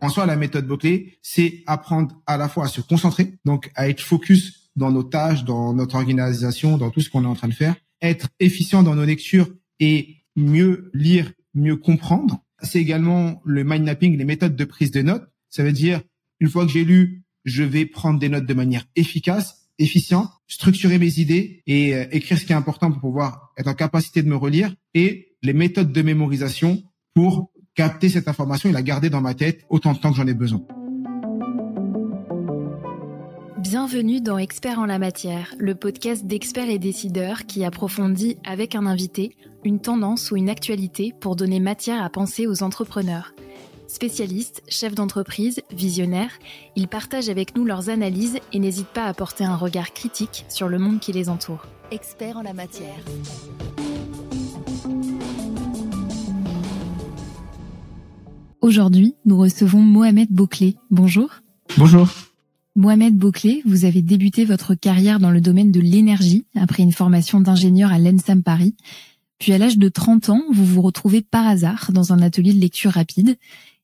En soi, la méthode Boclé, c'est apprendre à la fois à se concentrer, donc à être focus dans nos tâches, dans notre organisation, dans tout ce qu'on est en train de faire, être efficient dans nos lectures et mieux lire, mieux comprendre. C'est également le mind mapping, les méthodes de prise de notes. Ça veut dire, une fois que j'ai lu, je vais prendre des notes de manière efficace, efficiente, structurer mes idées et euh, écrire ce qui est important pour pouvoir être en capacité de me relire et les méthodes de mémorisation pour capter cette information et la garder dans ma tête autant de temps que j'en ai besoin. Bienvenue dans Experts en la matière, le podcast d'experts et décideurs qui approfondit avec un invité une tendance ou une actualité pour donner matière à penser aux entrepreneurs. Spécialistes, chefs d'entreprise, visionnaires, ils partagent avec nous leurs analyses et n'hésitent pas à porter un regard critique sur le monde qui les entoure. Experts en la matière. Aujourd'hui, nous recevons Mohamed Bouclé. Bonjour. Bonjour. Mohamed Bouclé, vous avez débuté votre carrière dans le domaine de l'énergie après une formation d'ingénieur à l'ENSAM Paris. Puis à l'âge de 30 ans, vous vous retrouvez par hasard dans un atelier de lecture rapide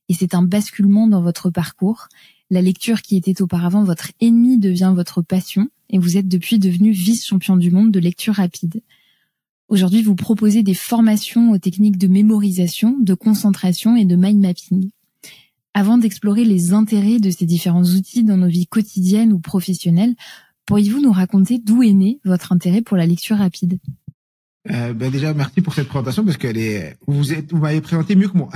et c'est un basculement dans votre parcours. La lecture qui était auparavant votre ennemi devient votre passion et vous êtes depuis devenu vice-champion du monde de lecture rapide. Aujourd'hui, vous proposez des formations aux techniques de mémorisation, de concentration et de mind mapping. Avant d'explorer les intérêts de ces différents outils dans nos vies quotidiennes ou professionnelles, pourriez-vous nous raconter d'où est né votre intérêt pour la lecture rapide? Ben déjà, merci pour cette présentation parce qu'elle est, vous vous m'avez présenté mieux que moi.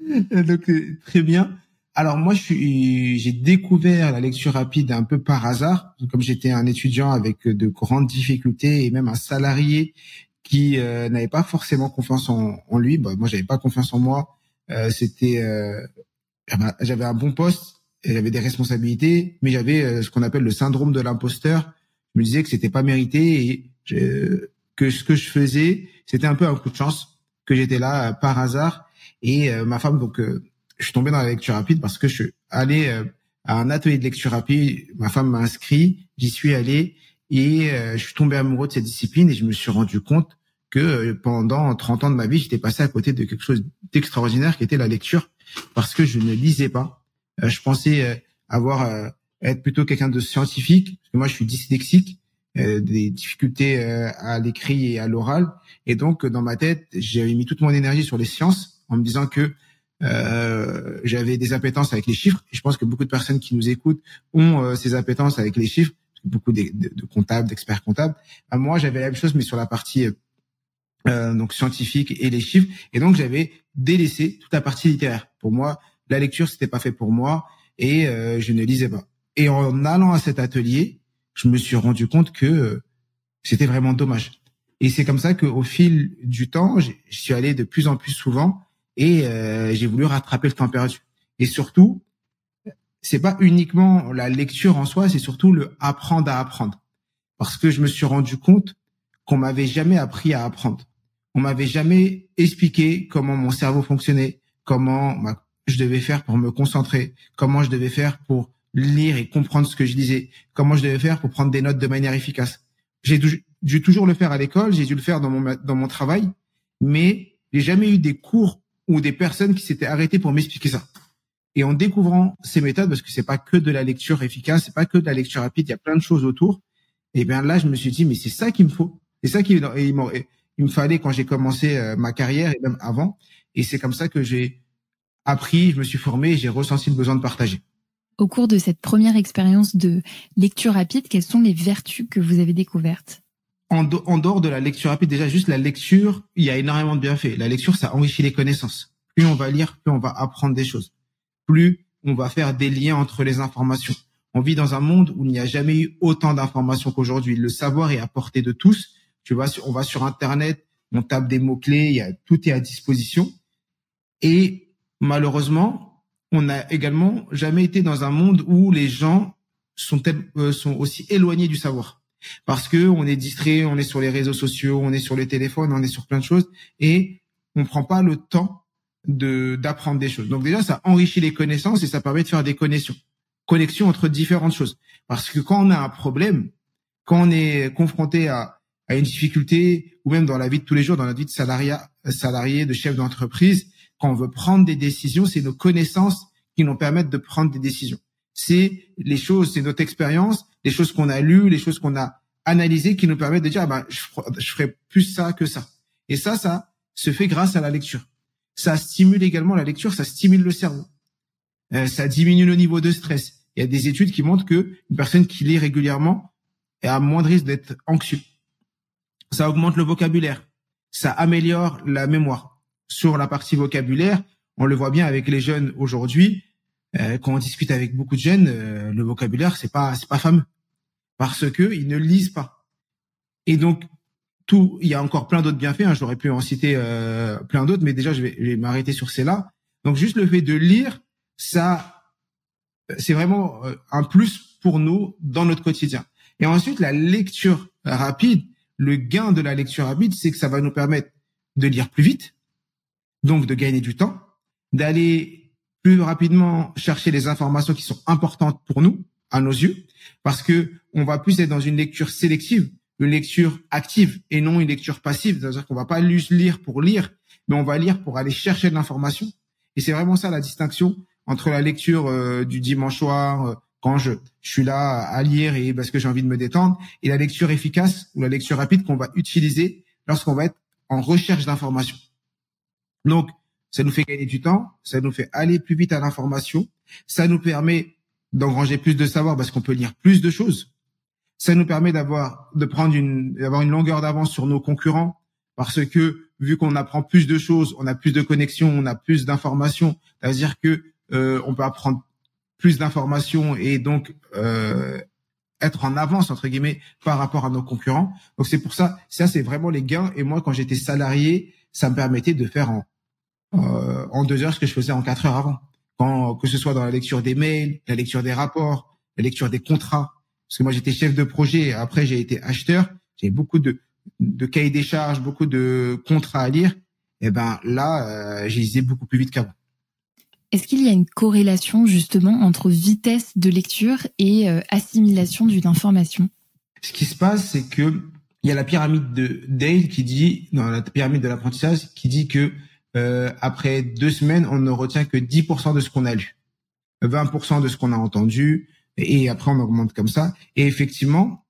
Donc euh, très bien. Alors moi, je j'ai découvert la lecture rapide un peu par hasard, comme j'étais un étudiant avec de grandes difficultés et même un salarié qui euh, n'avait pas forcément confiance en, lui. Bah, moi, j'avais pas confiance en moi. Euh, c'était, euh, ah bah, j'avais un bon poste, j'avais des responsabilités, mais j'avais ce qu'on appelle le syndrome de l'imposteur. Je me disais que c'était pas mérité et que ce que je faisais, c'était un peu un coup de chance, que j'étais là par hasard. Et ma femme, donc je suis tombé dans la lecture rapide parce que je suis allé euh, à un atelier de lecture rapide. Ma femme m'a inscrit, j'y suis allé et euh, je suis tombé amoureux de cette discipline et je me suis rendu compte que euh, pendant 30 ans de ma vie, j'étais passé à côté de quelque chose d'extraordinaire qui était la lecture parce que je ne lisais pas. je pensais avoir être plutôt quelqu'un de scientifique parce que moi je suis dyslexique, des difficultés à l'écrit et à l'oral et donc dans ma tête, j'ai mis toute mon énergie sur les sciences en me disant que euh, j'avais des appétences avec les chiffres. Je pense que beaucoup de personnes qui nous écoutent ont euh, ces appétences avec les chiffres. Beaucoup de, de, comptables, d'experts comptables. Euh, moi, j'avais la même chose, mais sur la partie euh, donc scientifique et les chiffres. Et donc, j'avais délaissé toute la partie littéraire. Pour moi, la lecture, c'était pas fait pour moi et je ne lisais pas. Et en allant à cet atelier, je me suis rendu compte que c'était vraiment dommage. Et c'est comme ça qu'au fil du temps, je suis allé de plus en plus souvent et euh, j'ai voulu rattraper le temps. Et surtout, c'est pas uniquement la lecture en soi, c'est surtout le apprendre à apprendre. Parce que je me suis rendu compte qu'on m'avait jamais appris à apprendre. On m'avait jamais expliqué comment mon cerveau fonctionnait, comment je devais faire pour me concentrer, comment je devais faire pour lire et comprendre ce que je lisais, comment je devais faire pour prendre des notes de manière efficace. J'ai dû toujours le faire à l'école, j'ai dû le faire dans mon dans mon travail, mais j'ai jamais eu des cours ou des personnes qui s'étaient arrêtées pour m'expliquer ça. Et en découvrant ces méthodes, parce que c'est pas que de la lecture efficace, c'est pas que de la lecture rapide, il y a plein de choses autour. Et bien là, je me suis dit, mais c'est ça qu'il me faut. C'est ça qu'il il, me fallait quand j'ai commencé euh, ma carrière et même avant. Et c'est comme ça que j'ai appris, je me suis formé j'ai ressenti le besoin de partager. Au cours de cette première expérience de lecture rapide, quelles sont les vertus que vous avez découvertes? En, dehors de la lecture rapide, déjà juste la lecture, il y a énormément de bienfaits. La lecture, ça enrichit les connaissances. Plus on va lire, plus on va apprendre des choses. Plus on va faire des liens entre les informations. On vit dans un monde où il n'y a jamais eu autant d'informations qu'aujourd'hui. Le savoir est à portée de tous. Tu vois, on va sur Internet, on tape des mots clés, il y a, tout est à disposition. Et malheureusement, on n'a également jamais été dans un monde où les gens sont, euh, sont aussi éloignés du savoir parce que on est distrait, on est sur les réseaux sociaux, on est sur les téléphones, on est sur plein de choses et on prend pas le temps de d'apprendre des choses. Donc déjà, ça enrichit les connaissances et ça permet de faire des connexions, connexions entre différentes choses. Parce que quand on a un problème, quand on est confronté à a une difficulté, ou même dans la vie de tous les jours, dans la vie de salariat, salarié, de chef d'entreprise, quand on veut prendre des décisions, c'est nos connaissances qui nous permettent de prendre des décisions. C'est les choses, c'est notre expérience, les choses qu'on a lues, les choses qu'on a analysées qui nous permettent de dire, ah ben, je, je ferai plus ça que ça. Et ça, ça se fait grâce à la lecture. Ça stimule également la lecture, ça stimule le cerveau. Euh, ça diminue le niveau de stress. Il y a des études qui montrent que une personne qui lit régulièrement a moins de risque d'être anxieux. Ça augmente le vocabulaire. Ça améliore la mémoire. Sur la partie vocabulaire, on le voit bien avec les jeunes aujourd'hui. Euh, quand on discute avec beaucoup de jeunes, euh, le vocabulaire c'est pas c'est pas fameux parce que ils ne lisent pas. Et donc tout, il y a encore plein d'autres bienfaits. Hein, J'aurais pu en citer euh, plein d'autres, mais déjà je vais, vais m'arrêter sur celles-là. Donc juste le fait de lire, ça, c'est vraiment un plus pour nous dans notre quotidien. Et ensuite la lecture rapide, le gain de la lecture rapide, c'est que ça va nous permettre de lire plus vite, donc de gagner du temps, d'aller plus rapidement chercher les informations qui sont importantes pour nous, à nos yeux, parce que on va plus être dans une lecture sélective, une lecture active et non une lecture passive. C'est-à-dire qu'on va pas lire pour lire, mais on va lire pour aller chercher de l'information. Et c'est vraiment ça la distinction entre la lecture euh, du dimanche soir, euh, quand je, je suis là à lire et parce que j'ai envie de me détendre, et la lecture efficace ou la lecture rapide qu'on va utiliser lorsqu'on va être en recherche d'informations. Donc, ça nous fait gagner du temps, ça nous fait aller plus vite à l'information, ça nous permet d'engranger plus de savoir parce qu'on peut lire plus de choses. Ça nous permet d'avoir de prendre une d'avoir une longueur d'avance sur nos concurrents parce que vu qu'on apprend plus de choses, on a plus de connexions, on a plus d'informations, c'est-à-dire que euh, on peut apprendre plus d'informations et donc euh, être en avance entre guillemets par rapport à nos concurrents. Donc c'est pour ça, ça c'est vraiment les gains. Et moi, quand j'étais salarié, ça me permettait de faire en euh, en deux heures ce que je faisais en quatre heures avant. Quand que ce soit dans la lecture des mails, la lecture des rapports, la lecture des contrats. Parce que moi j'étais chef de projet. Après j'ai été acheteur. J'ai beaucoup de de cahiers des charges, beaucoup de contrats à lire. Et ben là, euh, j'ai lisais beaucoup plus vite qu'avant. Est-ce qu'il y a une corrélation justement entre vitesse de lecture et euh, assimilation d'une information? Ce qui se passe, c'est que il y a la pyramide de Dale qui dit, dans la pyramide de l'apprentissage, qui dit que euh, après deux semaines, on ne retient que 10% de ce qu'on a lu, 20% de ce qu'on a entendu, et après on augmente comme ça. Et effectivement,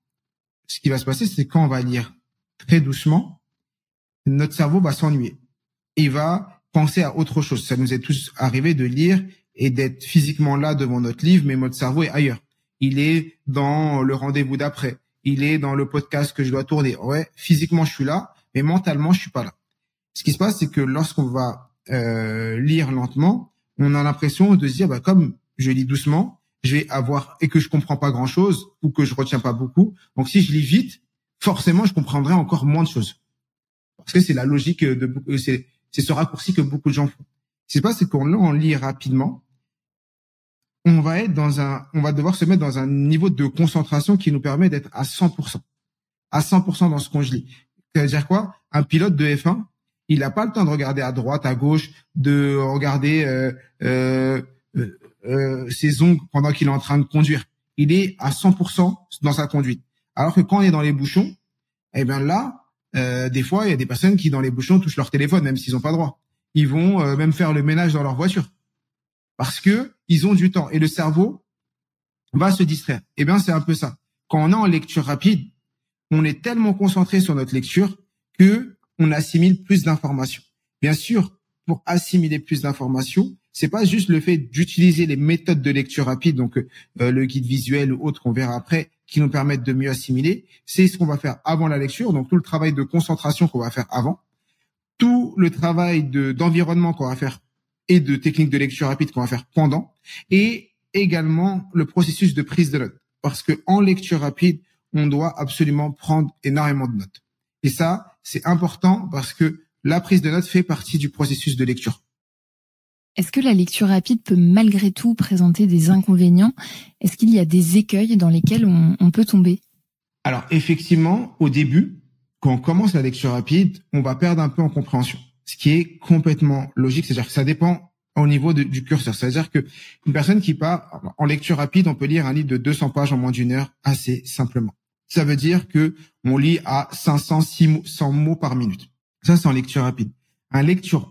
ce qui va se passer, c'est quand on va lire très doucement, notre cerveau va s'ennuyer. Il va penser à autre chose. Ça nous est tous arrivé de lire et d'être physiquement là devant notre livre, mais notre cerveau est ailleurs. Il est dans le rendez-vous d'après. Il est dans le podcast que je dois tourner. Ouais, physiquement je suis là, mais mentalement je suis pas là. Ce qui se passe, c'est que lorsqu'on va euh, lire lentement, on a l'impression de se dire, bah, comme je lis doucement, je vais avoir et que je comprends pas grand chose ou que je retiens pas beaucoup. Donc si je lis vite, forcément je comprendrai encore moins de choses. Parce que c'est la logique de c'est c'est ce raccourci que beaucoup de gens font. Ce qui se passe, c'est qu'on lit rapidement, on va être dans un, on va devoir se mettre dans un niveau de concentration qui nous permet d'être à 100%, à 100% dans ce qu'on lit. C'est-à-dire quoi? Un pilote de F1, il n'a pas le temps de regarder à droite, à gauche, de regarder euh, euh, euh, euh ses ongles pendant qu'il est en train de conduire. Il est à 100% dans sa conduite. Alors que quand on est dans les bouchons, eh bien là, euh, des fois, il y a des personnes qui, dans les bouchons, touchent leur téléphone, même s'ils n'ont pas droit. Ils vont euh, même faire le ménage dans leur voiture. Parce que ils ont du temps. Et le cerveau va se distraire. Eh bien, c'est un peu ça. Quand on est en lecture rapide, on est tellement concentré sur notre lecture que on assimile plus d'informations. Bien sûr, pour assimiler plus d'informations, c'est pas juste le fait d'utiliser les méthodes de lecture rapide, donc euh, le guide visuel ou autre qu'on verra après, qui nous permettent de mieux assimiler. C'est ce qu'on va faire avant la lecture, donc tout le travail de concentration qu'on va faire avant, tout le travail de d'environnement qu'on va faire et de technique de lecture rapide qu'on va faire pendant, et également le processus de prise de notes. Parce que en lecture rapide, on doit absolument prendre énormément de notes. Et ça, c'est important parce que la prise de notes fait partie du processus de lecture. Est-ce que la lecture rapide peut malgré tout présenter des inconvénients? Est-ce qu'il y a des écueils dans lesquels on, peut tomber? Alors effectivement, au début, quand on commence la lecture rapide, on va perdre un peu en compréhension, ce qui est complètement logique. C'est-à-dire que ça dépend au niveau du curseur. C'est-à-dire que une personne qui part en lecture rapide, on peut lire un livre de 200 pages en moins d'une heure assez simplement. Ça veut dire que on lit à 500, 600 mots par minute. Ça, c'est en lecture rapide. Un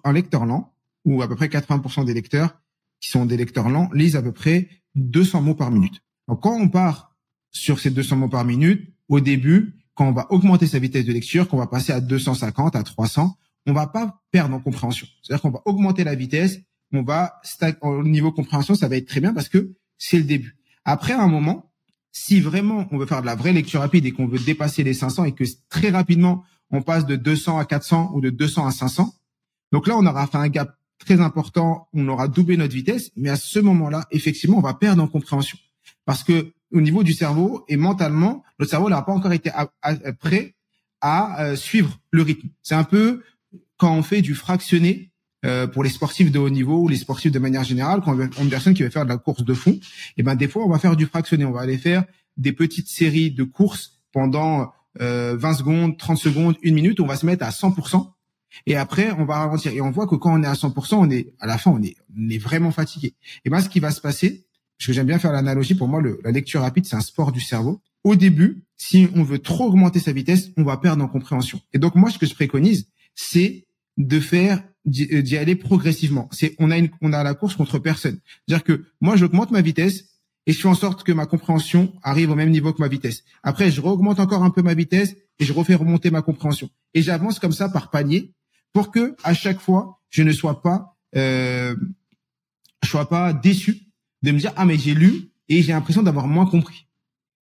un lecteur lent, ou à peu près 80% des lecteurs qui sont des lecteurs lents, lisent à peu près 200 mots par minute. Donc, quand on part sur ces 200 mots par minute, au début, quand on va augmenter sa vitesse de lecture, qu'on va passer à 250, à 300, on va pas perdre en compréhension. C'est-à-dire qu'on va augmenter la vitesse, on va au niveau compréhension, ça va être très bien parce que c'est le début. Après, à un moment, si vraiment on veut faire de la vraie lecture rapide et qu'on veut dépasser les 500 et que très rapidement on passe de 200 à 400 ou de 200 à 500, donc là on aura fait un gap très important, on aura doublé notre vitesse, mais à ce moment-là, effectivement, on va perdre en compréhension parce que au niveau du cerveau et mentalement, notre cerveau n'a pas encore été prêt à euh, suivre le rythme. C'est un peu quand on fait du fractionné euh, pour les sportifs de haut niveau ou les sportifs de manière générale, quand on a une personne qui va faire de la course de fond, et eh ben des fois on va faire du fractionné, on va aller faire des petites séries de courses pendant euh, 20 secondes, 30 secondes, une minute, on va se mettre à 100%. Et après, on va ralentir. Et on voit que quand on est à 100%, on est à la fin, on est, on est vraiment fatigué. Et ben, ce qui va se passer, parce que j'aime bien faire l'analogie, pour moi, le, la lecture rapide, c'est un sport du cerveau. Au début, si on veut trop augmenter sa vitesse, on va perdre en compréhension. Et donc, moi, ce que je préconise, c'est de faire euh, d'y aller progressivement. C'est on a une, on a la course contre personne. C'est-à-dire que moi j'augmente ma vitesse et je fais en sorte que ma compréhension arrive au même niveau que ma vitesse. Après je augmente encore un peu ma vitesse et je refais remonter ma compréhension. Et j'avance comme ça par palier pour que à chaque fois je ne sois pas euh, je sois pas déçu de me dire ah mais j'ai lu et j'ai l'impression d'avoir moins compris.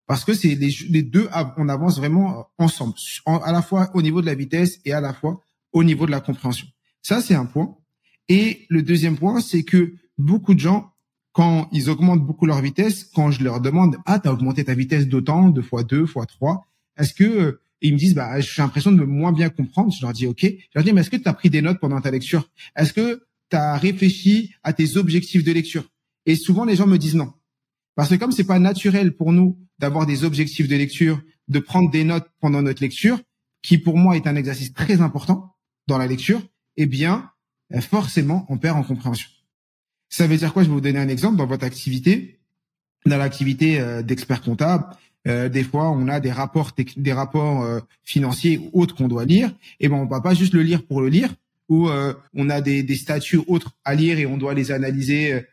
Parce que c'est les, les, deux, on avance vraiment ensemble, à la fois au niveau de la vitesse et à la fois au niveau de la compréhension. Ça, c'est un point. Et le deuxième point, c'est que beaucoup de gens, quand ils augmentent beaucoup leur vitesse, quand je leur demande, ah, t'as augmenté ta vitesse d'autant, deux fois deux, fois trois, est-ce que, euh, ils me disent, bah, j'ai l'impression de moins bien comprendre. Je leur dis, OK. Je leur dis, mais est-ce que tu as pris des notes pendant ta lecture? Est-ce que tu as réfléchi à tes objectifs de lecture? Et souvent, les gens me disent non. Parce que comme c'est pas naturel pour nous d'avoir des objectifs de lecture, de prendre des notes pendant notre lecture, qui pour moi est un exercice très important dans la lecture, eh bien, euh, forcément, on perd en compréhension. Ça veut dire quoi? Je vais vous donner un exemple. Dans votre activité, dans l'activité euh, d'expert comptable, euh, des fois, on a des rapports, des rapports financiers ou autres qu'on doit lire. Et eh ben, on va pas juste le lire pour le lire, ou on a des, des statuts autres à lire et on doit les analyser. Et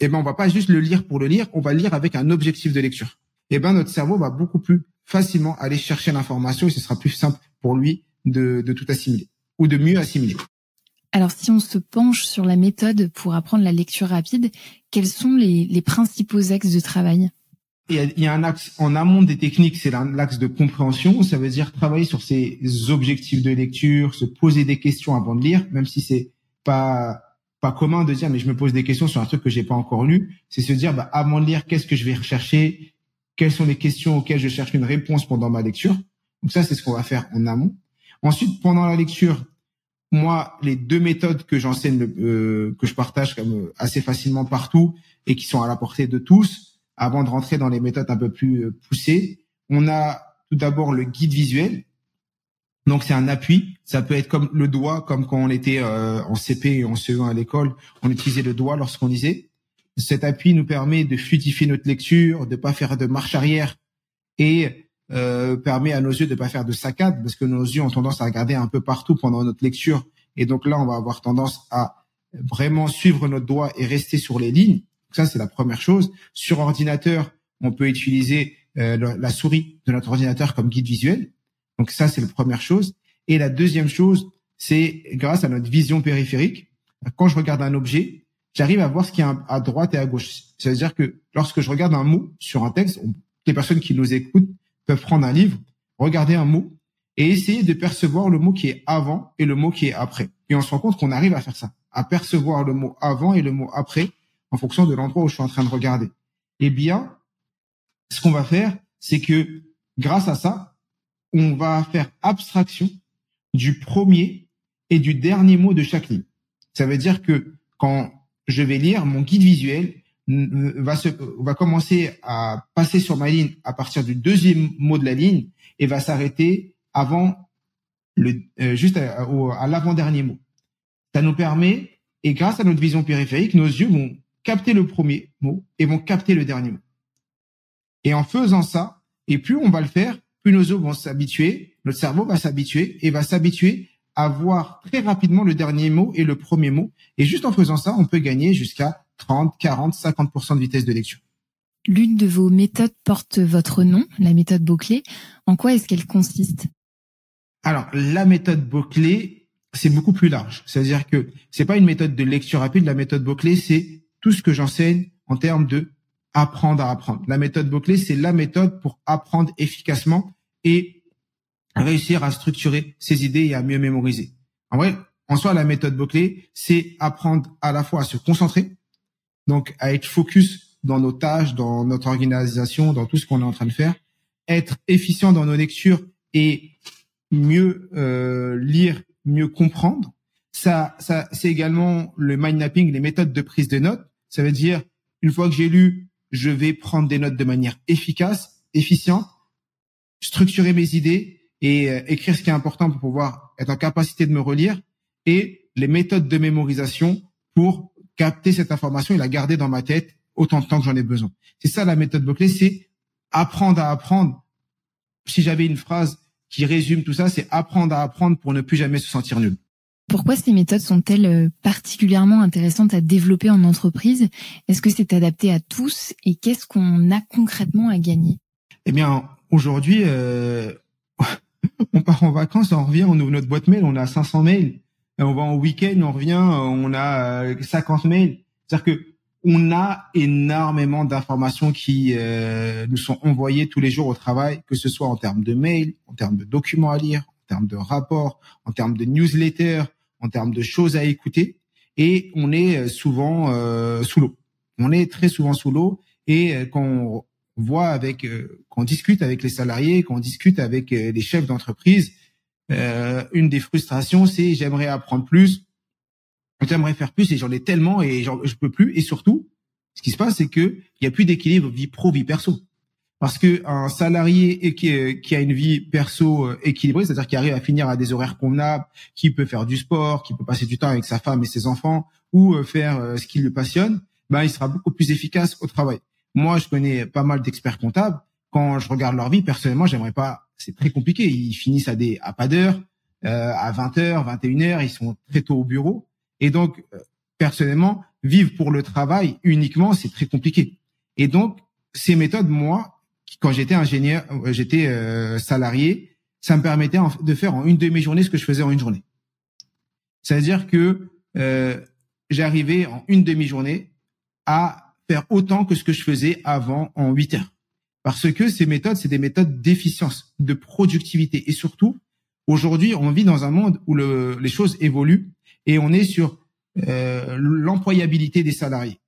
eh ben, on va pas juste le lire pour le lire, on va lire avec un objectif de lecture. Et eh ben, notre cerveau va beaucoup plus facilement aller chercher l'information et ce sera plus simple pour lui de, de tout assimiler ou de mieux assimiler. Alors si on se penche sur la méthode pour apprendre la lecture rapide, quels sont les, principaux axes de travail? Il y, a, un axe en amont des techniques, c'est l'axe de compréhension. Ça veut dire travailler sur ses objectifs de lecture, se poser des questions avant de lire, même si c'est pas pas commun de dire mais je me pose des questions sur un truc que j'ai pas encore lu. C'est se dire bah, avant de lire qu'est-ce que je vais rechercher, quelles sont les questions auxquelles je cherche une réponse pendant ma lecture? Donc ça c'est ce qu'on va faire en amont. Ensuite pendant la lecture, moi, les deux méthodes que j'enseigne, euh, que je partage comme euh, assez facilement partout et qui sont à la portée de tous, avant de rentrer dans les méthodes un peu plus euh, poussées, on a tout d'abord le guide visuel. Donc c'est un appui. Ça peut être comme le doigt, comme quand on était en CP et en CE1 à l'école, on utilisait le doigt lorsqu'on lisait. Cet appui nous permet de fluidifier notre lecture, de pas faire de marche arrière et euh, permet à nos yeux de pas faire de saccades parce que nos yeux ont tendance à regarder un peu partout pendant notre lecture et donc là on va avoir tendance à vraiment suivre notre doigt et rester sur les lignes. Ça c'est la première chose. Sur ordinateur, on peut utiliser euh, la souris de notre ordinateur comme guide visuel. Donc ça c'est la première chose. Et la deuxième chose, c'est grâce à notre vision périphérique. Quand je regarde un objet, j'arrive à voir ce qui est à droite et à gauche. C'est-à-dire que lorsque je regarde un mot sur un texte, les personnes qui nous écoutent peuvent prendre un livre, regarder un mot et essayer de percevoir le mot qui est avant et le mot qui est après. Et on se rend compte qu'on arrive à faire ça, à percevoir le mot avant et le mot après en fonction de l'endroit où je suis en train de regarder. Eh bien, ce qu'on va faire, c'est que grâce à ça, on va faire abstraction du premier et du dernier mot de chaque ligne. Ça veut dire que quand je vais lire mon guide visuel, va se va commencer à passer sur ma ligne à partir du deuxième mot de la ligne et va s'arrêter avant le euh, juste à, à l'avant-dernier mot. Ça nous permet et grâce à notre vision périphérique, nos yeux vont capter le premier mot et vont capter le dernier mot. Et en faisant ça, et plus on va le faire, plus nos os vont s'habituer, notre cerveau va s'habituer et va s'habituer à voir très rapidement le dernier mot et le premier mot. Et juste en faisant ça, on peut gagner jusqu'à 30, 40, 50% de vitesse de lecture. L'une de vos méthodes porte votre nom, la méthode Beauclé. En quoi est-ce qu'elle consiste? Alors, la méthode Beauclé, c'est beaucoup plus large. C'est-à-dire que c'est pas une méthode de lecture rapide. La méthode Beauclé, c'est tout ce que j'enseigne en termes de apprendre à apprendre. La méthode Beauclé, c'est la méthode pour apprendre efficacement et réussir à structurer ses idées et à mieux mémoriser. En vrai, en soi, la méthode Beauclé, c'est apprendre à la fois à se concentrer, donc à être focus dans nos tâches, dans notre organisation, dans tout ce qu'on est en train de faire, être efficient dans nos lectures et mieux euh, lire, mieux comprendre. Ça, ça, c'est également le mind mapping, les méthodes de prise de notes. Ça veut dire une fois que j'ai lu, je vais prendre des notes de manière efficace, efficiente, structurer mes idées et euh, écrire ce qui est important pour pouvoir être en capacité de me relire et les méthodes de mémorisation pour capter cette information et la garder dans ma tête autant de temps que j'en ai besoin. C'est ça la méthode Boclé, c'est apprendre à apprendre. Si j'avais une phrase qui résume tout ça, c'est apprendre à apprendre pour ne plus jamais se sentir nul. Pourquoi ces méthodes sont-elles euh, particulièrement intéressantes à développer en entreprise? Est-ce que c'est adapté à tous? Et qu'est-ce qu'on a concrètement à gagner? Eh bien, aujourd'hui, euh, on part en vacances, on revient, on ouvre notre boîte mail, on a 500 mails. On va en week-end, on revient, on a 50 euh, mails. C'est-à-dire que on a énormément d'informations qui euh, nous sont envoyées tous les jours au travail, que ce soit en termes de mails, en termes de documents à lire, en termes de rapports, en termes de newsletters, en termes de choses à écouter. Et on est euh, souvent euh, sous l'eau. On est très souvent sous l'eau. Et quand on voit avec, quand on discute avec les salariés, quand on discute avec les chefs d'entreprise, une des frustrations, c'est j'aimerais apprendre plus, j'aimerais faire plus et j'en ai tellement et je peux plus. Et surtout, ce qui se passe, c'est que il y a plus d'équilibre vie pro vie perso. Parce que un salarié qui, a une vie perso euh, équilibrée, c'est-à-dire qui arrive à finir à des horaires convenables, qui peut faire du sport, qui peut passer du temps avec sa femme et ses enfants, ou euh, faire euh, ce qui le passionne, ben il sera beaucoup plus efficace au travail. Moi, je connais pas mal d'experts comptables. Quand je regarde leur vie, personnellement, j'aimerais pas. C'est très compliqué. Ils finissent à des à pas d'heure, euh, à 20 h 21 h Ils sont très tôt au bureau. Et donc, personnellement, vivre pour le travail uniquement, c'est très compliqué. Et donc, ces méthodes, moi, quand j'étais ingénieur, euh, j'étais euh, salarié, ça me permettait de faire en une demi-journée ce que je faisais en une journée. C'est-à-dire que euh, j'arrivais en une demi-journée à faire autant que ce que je faisais avant en huit heures. Parce que ces méthodes, c'est des méthodes d'efficience, de productivité. Et surtout, aujourd'hui, on vit dans un monde où le, les choses évoluent et on est sur euh, l'employabilité des salariés.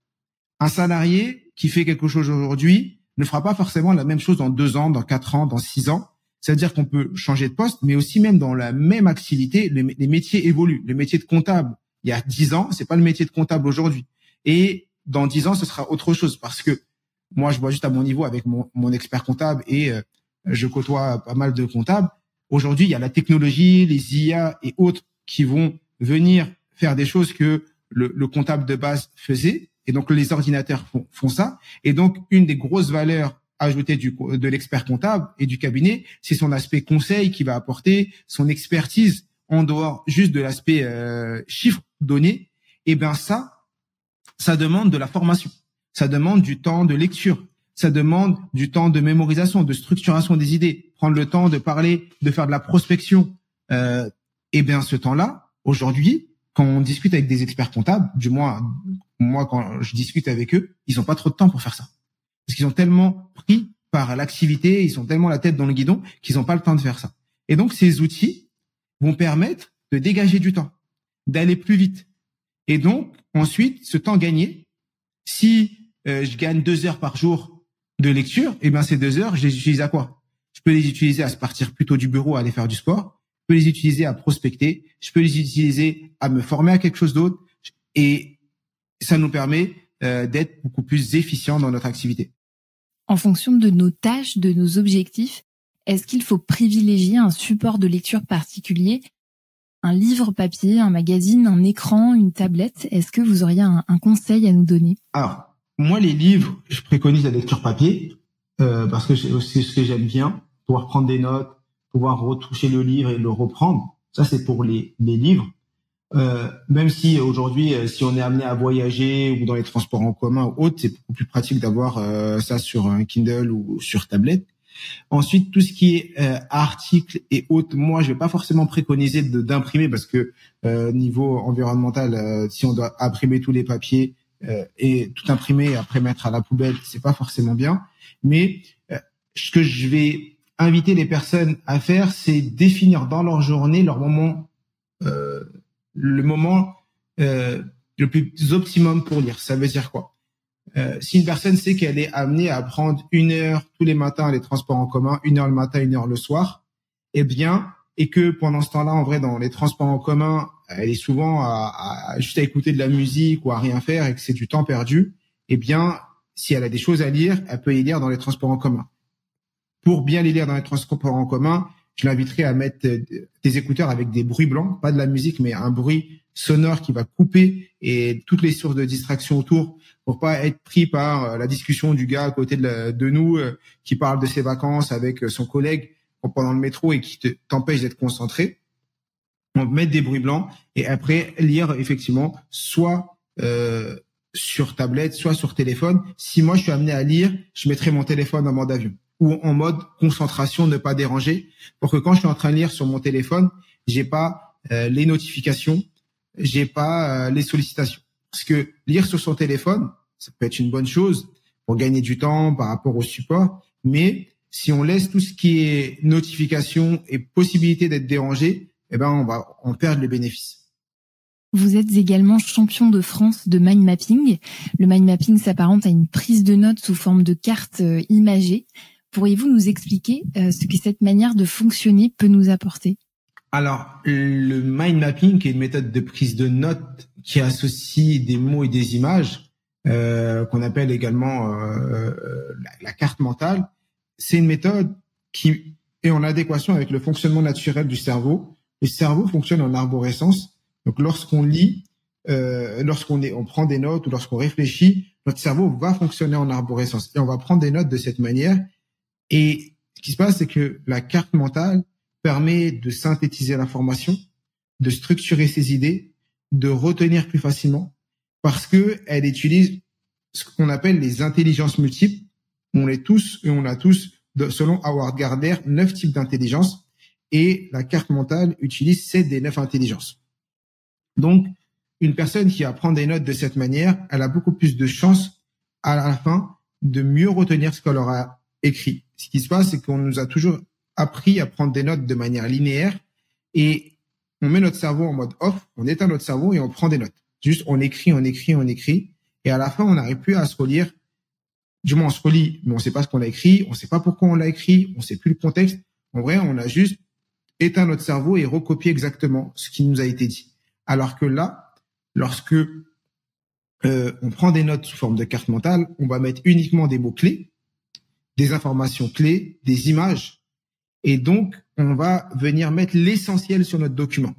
Un salarié qui fait quelque chose aujourd'hui ne fera pas forcément la même chose dans deux ans, dans quatre ans, dans six ans. C'est-à-dire qu'on peut changer de poste, mais aussi même dans la même activité, les, métiers évoluent. Le métier de comptable, il y a dix ans, c'est pas le métier de comptable aujourd'hui. Et dans dix ans, ce sera autre chose parce que moi, je vois juste à mon niveau avec mon, expert comptable et euh, je côtoie pas mal de comptables. Aujourd'hui, il y a la technologie, les IA et autres qui vont venir faire des choses que le, comptable de base faisait. Et donc, les ordinateurs font, ça. Et donc, une des grosses valeurs ajoutées du, de l'expert comptable et du cabinet, c'est son aspect conseil qui va apporter son expertise en dehors juste de l'aspect euh, chiffre donné. Et ben ça, ça demande de la formation. Ça demande du temps de lecture. Ça demande du temps de mémorisation, de structuration des idées. Prendre le temps de parler, de faire de la prospection. Euh, et bien ce temps-là, Aujourd'hui, quand on discute avec des experts comptables, du moins moi quand je discute avec eux, ils ont pas trop de temps pour faire ça. Parce qu'ils ont tellement pris par l'activité, ils sont tellement la tête dans le guidon qu'ils n'ont pas le temps de faire ça. Et donc ces outils vont permettre de dégager du temps, d'aller plus vite. Et donc ensuite, ce temps gagné, si euh, je gagne deux heures par jour de lecture, eh ben ces deux heures, je les utilise à quoi? Je peux les utiliser à se partir plutôt du bureau, à aller faire du sport peux les utiliser à prospecter, je peux les utiliser à me former à quelque chose d'autre et ça nous permet euh, d'être beaucoup plus efficient dans notre activité. En fonction de nos tâches, de nos objectifs, est-ce qu'il faut privilégier un support de lecture particulier? Un livre papier, un magazine, un écran, une tablette? Est-ce que vous auriez un, conseil à nous donner? Alors, moi, les livres, je préconise la lecture papier euh, parce que c'est ce que j'aime bien pouvoir prendre des notes, pouvoir retoucher le livre et le reprendre. Ça, c'est pour les, les livres. Euh, même si aujourd'hui, euh, si on est amené à voyager ou dans les transports en commun ou autres, c'est beaucoup plus pratique d'avoir euh, ça sur un Kindle ou sur tablette. Ensuite, tout ce qui est euh, articles et autres, moi, je vais pas forcément préconiser d'imprimer parce que niveau environnemental, si on doit imprimer tous les papiers et tout imprimer et après mettre à la poubelle, c'est pas forcément bien. Mais ce que je vais inviter les personnes à faire, c'est définir dans leur journée leur moment, euh, le moment euh, le plus optimum pour lire. Ça veut dire quoi? Euh, Si une personne sait qu'elle est amenée à prendre une heure tous les matins les transports en commun, une heure le matin, une heure le soir, eh bien, et que pendant ce temps-là, en vrai, dans les transports en commun, elle est souvent à, à, juste à écouter de la musique ou à rien faire et que c'est du temps perdu, eh bien, si elle a des choses à lire, elle peut y lire dans les transports en commun pour bien les lire dans les transports en commun, je l'inviterai à mettre euh, des écouteurs avec des bruits blancs, pas de la musique, mais un bruit sonore qui va couper et toutes les sources de distraction autour pour pas être pris par euh, la discussion du gars à côté de, nous euh, qui parle de ses vacances avec son collègue pendant le métro et qui t'empêche d'être concentré. On va mettre des bruits blancs et après lire effectivement soit sur tablette, soit sur téléphone. Si moi je suis amené à lire, je mettrai mon téléphone en mode avion ou en mode concentration, ne pas déranger, pour que quand je suis en train de lire sur mon téléphone, j'ai pas euh, les notifications, j'ai pas euh, les sollicitations. Parce que lire sur son téléphone, ça peut être une bonne chose pour gagner du temps par rapport au support, mais si on laisse tout ce qui est notification et possibilité d'être dérangé, eh ben on va en perdre les bénéfices. Vous êtes également champion de France de mind mapping. Le mind mapping s'apparente à une prise de notes sous forme de cartes euh, imagées. Pourriez-vous nous expliquer euh, ce que cette manière de fonctionner peut nous apporter? Alors, le mind mapping, qui est une méthode de prise de notes qui associe des mots et des images, euh, qu'on appelle également euh, la, carte mentale, c'est une méthode qui est en adéquation avec le fonctionnement naturel du cerveau. Le cerveau fonctionne en arborescence. Donc, lorsqu'on lit, lorsqu'on on prend des notes ou lorsqu'on réfléchit, notre cerveau va fonctionner en arborescence et on va prendre des notes de cette manière et ce qui se passe, c'est que la carte mentale permet de synthétiser l'information, de structurer ses idées, de retenir plus facilement, parce que elle utilise ce qu'on appelle les intelligences multiples. On les tous et on a tous, selon Howard Gardner, neuf types d'intelligence, et la carte mentale utilise sept des neuf intelligences. Donc, une personne qui apprend des notes de cette manière, elle a beaucoup plus de chances à la fin de mieux retenir ce qu'elle aura écrit ce qui se passe, c'est qu'on nous a toujours appris à prendre des notes de manière linéaire et on met notre cerveau en mode off, on éteint notre cerveau et on prend des notes. Juste, on écrit, on écrit, on écrit. Et à la fin, on n'arrive plus à se relire. Du moins, on se relit, mais on ne sait pas ce qu'on a écrit, on ne sait pas pourquoi on l'a écrit, on ne sait plus le contexte. En vrai, on a juste éteint notre cerveau et recopié exactement ce qui nous a été dit. Alors que là, lorsque euh, on prend des notes sous forme de carte mentale, on va mettre uniquement des mots clés des informations clés, des images. Et donc, on va venir mettre l'essentiel sur notre document.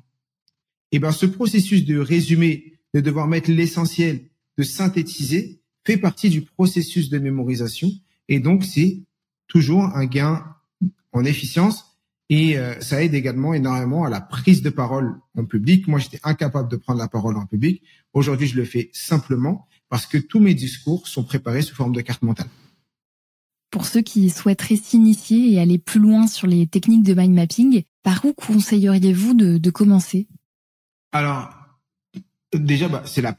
Et ben, ce processus de résumer, de devoir mettre l'essentiel, de synthétiser, fait partie du processus de mémorisation. Et donc, c'est toujours un gain en efficience. Et euh, ça aide également énormément à la prise de parole en public. Moi, j'étais incapable de prendre la parole en public. Aujourd'hui, je le fais simplement parce que tous mes discours sont préparés sous forme de carte mentale. Pour ceux qui souhaiteraient s'initier et aller plus loin sur les techniques de mind mapping, par où conseilleriez-vous de, commencer? Alors, déjà, bah, c'est la,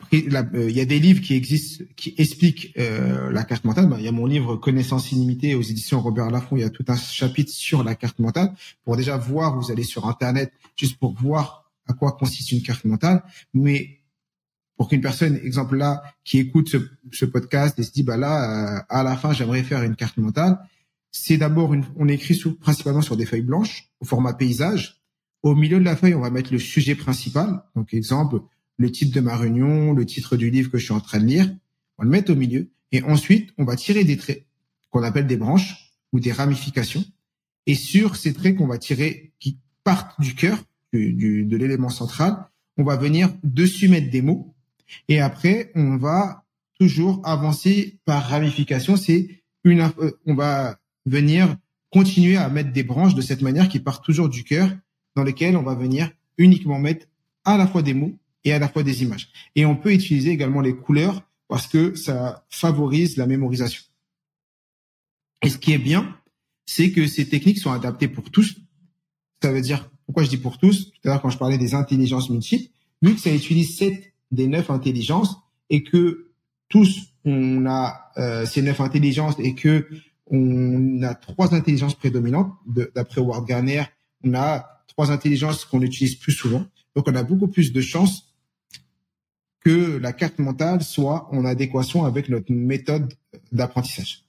euh, il y a des livres qui existent qui expliquent euh, la carte mentale. Bah, il y a mon livre Connaissance illimitée aux éditions Robert Laffont. Il y a tout un chapitre sur la carte mentale pour déjà voir. Vous allez sur Internet juste pour voir à quoi consiste une carte mentale. Mais pour qu'une personne, exemple là, qui écoute ce, podcast et se dit, bah là, euh, à la fin, j'aimerais faire une carte mentale, c'est d'abord, on écrit sous, principalement sur des feuilles blanches au format paysage. Au milieu de la feuille, on va mettre le sujet principal. Donc, exemple, le titre de ma réunion, le titre du livre que je suis en train de lire. On le met au milieu. Et ensuite, on va tirer des traits qu'on appelle des branches ou des ramifications. Et sur ces traits qu'on va tirer, qui partent du cœur, du, de l'élément central, on va venir dessus mettre des mots et après, on va toujours avancer par ramification. C'est une, euh, on va venir continuer à mettre des branches de cette manière qui partent toujours du cœur, dans lesquelles on va venir uniquement mettre à la fois des mots et à la fois des images. Et on peut utiliser également les couleurs parce que ça favorise la mémorisation. Et ce qui est bien, c'est que ces techniques sont adaptées pour tous. Ça veut dire, pourquoi je dis pour tous? Tout à l'heure, quand je parlais des intelligences multiples, vu que ça utilise sept des neuf intelligences et que tous, on a euh, ces neuf intelligences et que on a trois intelligences prédominantes. D'après Ward Garner, on a trois intelligences qu'on utilise plus souvent. Donc, on a beaucoup plus de chances que la carte mentale soit en adéquation avec notre méthode d'apprentissage.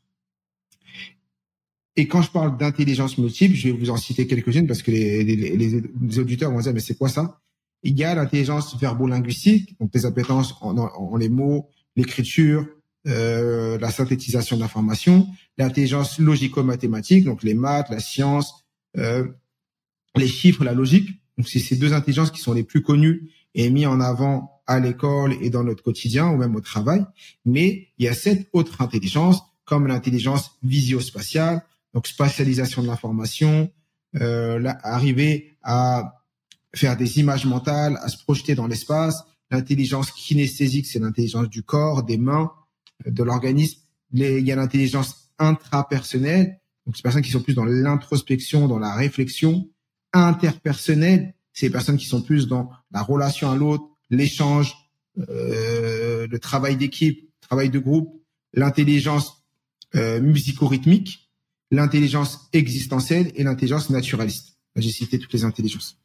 Et quand je parle d'intelligence multiple, je vais vous en citer quelques-unes parce que les, les, auditeurs vont dire mais c'est quoi ça? Il y a l'intelligence verbo-linguistique, donc les appétences en, en, les mots, l'écriture, euh, la synthétisation d'informations, l'intelligence logico-mathématique, donc les maths, la science, euh, les chiffres, la logique. Donc c'est ces deux intelligences qui sont les plus connues et mis en avant à l'école et dans notre quotidien ou même au travail. Mais il y a sept autres intelligences comme l'intelligence visio-spatiale, donc spatialisation de l'information, euh, arriver à faire des images mentales, à se projeter dans l'espace. L'intelligence kinesthésique, c'est l'intelligence du corps, des mains, euh, de l'organisme. Il y a l'intelligence intrapersonnelle, donc ces personnes qui sont plus dans l'introspection, dans la réflexion. Interpersonnelle, c'est les personnes qui sont plus dans la relation à l'autre, l'échange, euh, le travail d'équipe, travail de groupe, l'intelligence euh, musico-rythmique l'intelligence existentielle et l'intelligence naturaliste. J'ai cité toutes les intelligences.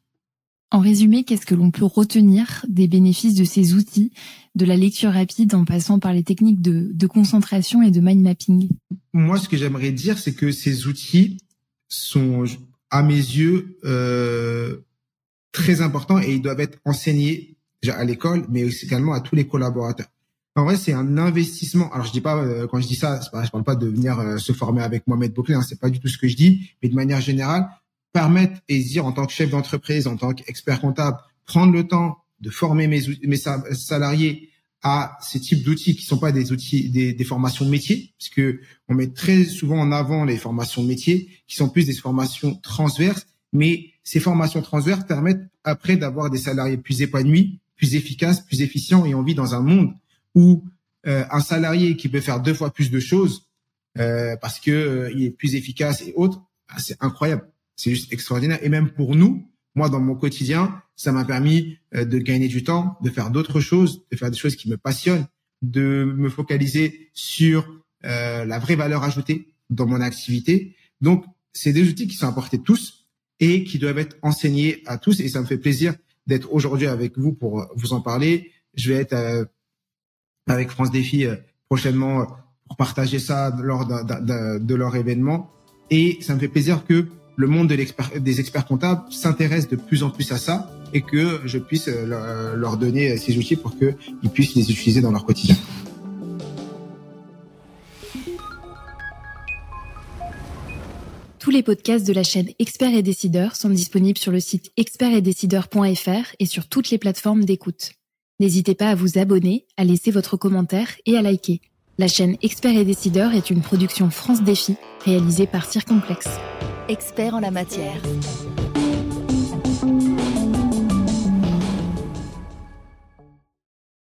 En résumé, qu'est-ce que l'on peut retenir des bénéfices de ces outils, de la lecture rapide en passant par les techniques de, concentration et de mind mapping? Moi, ce que j'aimerais dire, c'est que ces outils sont, à mes yeux, euh, très importants et ils doivent être enseignés à l'école, mais également à tous les collaborateurs. En vrai, c'est un investissement. Alors, je dis pas euh, quand je dis ça, pas, je parle pas de venir euh, se former avec Mohamed Bouclé, hein, c'est pas du tout ce que je dis, mais de manière générale, permettre et dire en tant que chef d'entreprise, en tant qu'expert comptable, prendre le temps de former mes, mes salariés à ce type d'outils qui sont pas des outils des, formations métiers, puisque on met très souvent en avant les formations métiers, qui sont plus des formations transverses, mais ces formations transverses permettent après d'avoir des salariés plus épanouis, plus efficaces, plus efficients, et on vit dans un monde ou euh, un salarié qui peut faire deux fois plus de choses euh, parce que euh, il est plus efficace et autres, bah, c'est incroyable. C'est juste extraordinaire. Et même pour nous, moi dans mon quotidien, ça m'a permis de gagner du temps, de faire d'autres choses, de faire des choses qui me passionnent, de me focaliser sur la vraie valeur ajoutée dans mon activité. Donc, c'est des outils qui sont apportés tous et qui doivent être enseignés à tous. Et ça me fait plaisir d'être aujourd'hui avec vous pour vous en parler. Je vais être avec France Défi euh, prochainement euh, pour partager ça lors de leur événement. Et ça me fait plaisir que le monde de des experts comptables s'intéresse de plus en plus à ça et que je puisse euh, leur donner ces outils pour qu'ils puissent les utiliser dans leur quotidien. Tous les podcasts de la chaîne Experts et Décideurs sont disponibles sur le site expertsetdecideurs.fr et sur toutes les plateformes d'écoute. N'hésitez pas à vous abonner, à laisser votre commentaire et à liker. La chaîne Experts et Décideurs est une production France Défi réalisée par Circonplex. Expert en la matière.